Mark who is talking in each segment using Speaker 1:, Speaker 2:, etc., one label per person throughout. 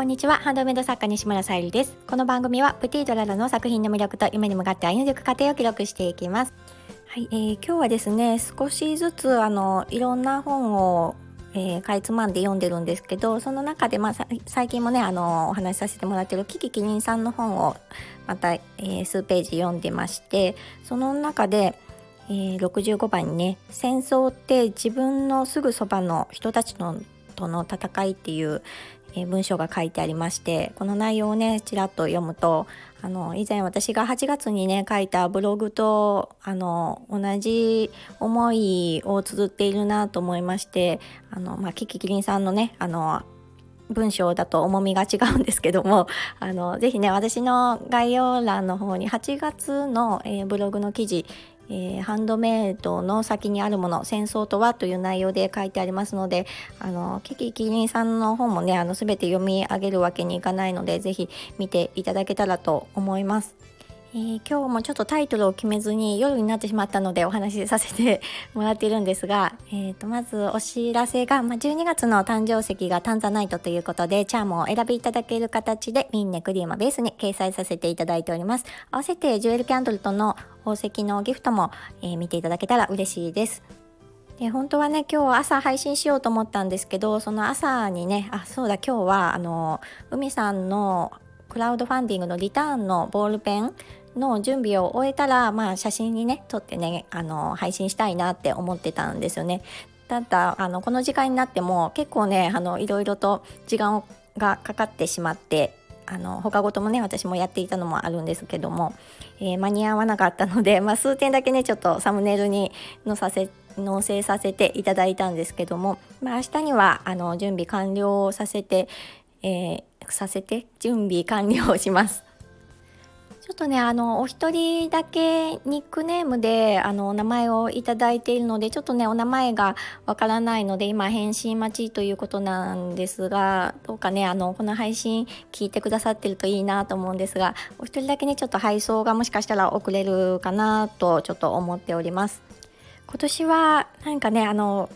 Speaker 1: こんにちは。ハンドメイド作家西村さゆりです。この番組はプティドララの作品の魅力と夢に向かって歩んでいく過程を記録していきます。はい、えー、今日はですね少しずつあのいろんな本をえー、かいつまんで読んでるんですけどその中で、まあ、最近もねあのお話しさせてもらってるキキキリンさんの本をまた、えー、数ページ読んでましてその中で、えー、65番にね「戦争って自分のすぐそばの人たちのとの戦い」っていう、え文章が書いてありましてこの内容をねちらっと読むとあの以前私が8月にね書いたブログとあの同じ思いを綴っているなと思いましてあの、まあ、キキキリンさんのねあの文章だと重みが違うんですけどもあのぜひね私の概要欄の方に8月の、えー、ブログの記事えー、ハンドメイドの先にあるもの戦争とはという内容で書いてありますのであのキキキリンさんの本もねあの全て読み上げるわけにいかないのでぜひ見ていただけたらと思います。えー、今日もちょっとタイトルを決めずに夜になってしまったのでお話しさせてもらっているんですが、えー、とまずお知らせが、まあ、12月の誕生石がタンザナイトということでチャームを選びいただける形でミンネクリーマベースに掲載させていただいております。合わせてジュエルキャンドルとの宝石のギフトも、えー、見ていただけたら嬉しいです。で本当はね今日朝配信しようと思ったんですけどその朝にねあそうだ今日はあの海さんのクラウドファンディングのリターンのボールペンの準備を終えたら、まあ、写真にね撮ってねあの配信したいなって思ってたんですよね。ただあのこの時間になっても結構ねあのいろいろと時間がかかってしまってあの他事もね私もやっていたのもあるんですけども、えー、間に合わなかったので、まあ、数点だけねちょっとサムネイルに載させ納せさせていただいたんですけども、まあ、明日にはあの準備完了させて、えー、させて準備完了します。ちょっとねあのお一人だけニックネームであのお名前をいただいているのでちょっとねお名前がわからないので今返信待ちということなんですがどうかねあのこの配信聞いてくださってるといいなと思うんですがお一人だけねちょっと配送がもしかしたら遅れるかなとちょっと思っております。今年はなんかねあの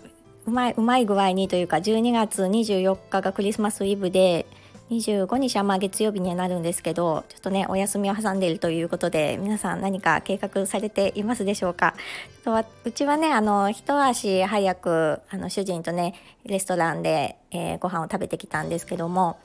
Speaker 1: うまいうまい具合にというか12月24日がクリスマスイブで25日はまあ月曜日にはなるんですけどちょっとねお休みを挟んでいるということで皆さん何か計画されていますでしょうか？うちはねあの一足早くあの主人とねレストランで、えー、ご飯を食べてきたんですけども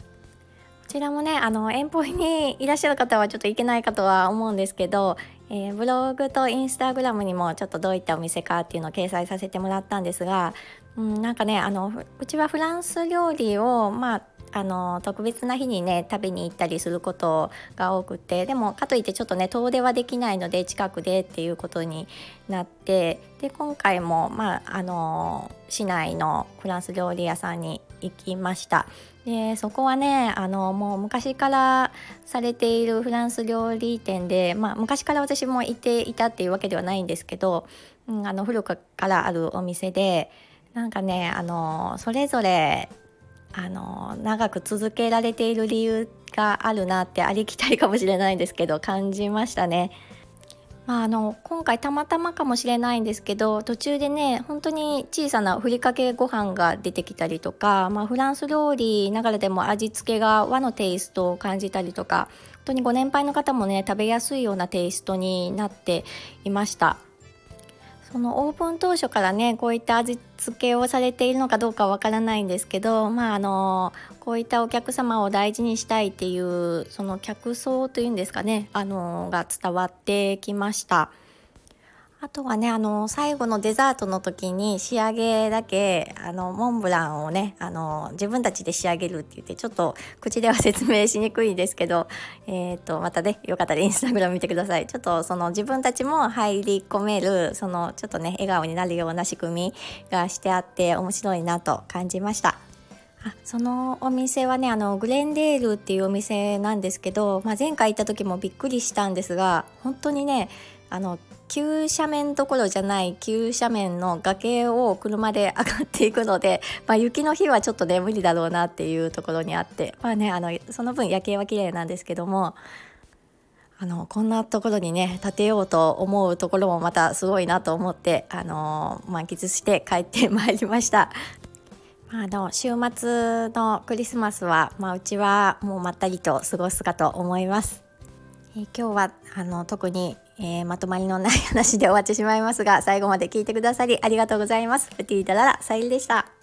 Speaker 1: こちらもねあの遠方にいらっしゃる方はちょっと行けないかとは思うんですけど、えー、ブログとインスタグラムにもちょっとどういったお店かっていうのを掲載させてもらったんですが、うん、なんかねあのうちはフランス料理をまああの特別な日にね食べに行ったりすることが多くてでもかといってちょっとね遠出はできないので近くでっていうことになってで今回も、まあ、あの市内のフランス料理屋さんに行きました。でそこはねあのもう昔からされているフランス料理店で、まあ、昔から私も行っていたっていうわけではないんですけど、うん、あの古くからあるお店でなんかねあのそれぞれあの長く続けられている理由があるなってありきたりかもしれないんですけど感じましたね。まあ、あの今回たまたまかもしれないんですけど途中でね本当に小さなふりかけご飯が出てきたりとか、まあ、フランス料理ながらでも味付けが和のテイストを感じたりとか本当にご年配の方もね食べやすいようなテイストになっていました。そのオープン当初からねこういった味付けをされているのかどうかわからないんですけどまああのこういったお客様を大事にしたいっていうその客層というんですかねあのが伝わってきました。あとはねあの最後のデザートの時に仕上げだけあのモンブランをねあの自分たちで仕上げるって言ってちょっと口では説明しにくいですけど、えーと、またねよかったらインスタグラム見てくださいちょっとその自分たちも入り込めるそのちょっとね笑顔になるような仕組みがしてあって面白いなと感じました。あそのお店はねあのグレンデールっていうお店なんですけど、まあ、前回行った時もびっくりしたんですが本当にねあの急斜面どころじゃない急斜面の崖を車で上がっていくので、まあ、雪の日はちょっとね無理だろうなっていうところにあってまあねあのその分夜景は綺麗なんですけどもあのこんなところにね建てようと思うところもまたすごいなと思ってあの満喫して帰ってまいりました。あの週末のクリスマスは、まあ、うちはもうまったりと過ごすかと思います。え、今日はあの特に、えー、まとまりのない話で終わってしまいますが最後まで聞いてくださりありがとうございます。プティーダララさゆりでした。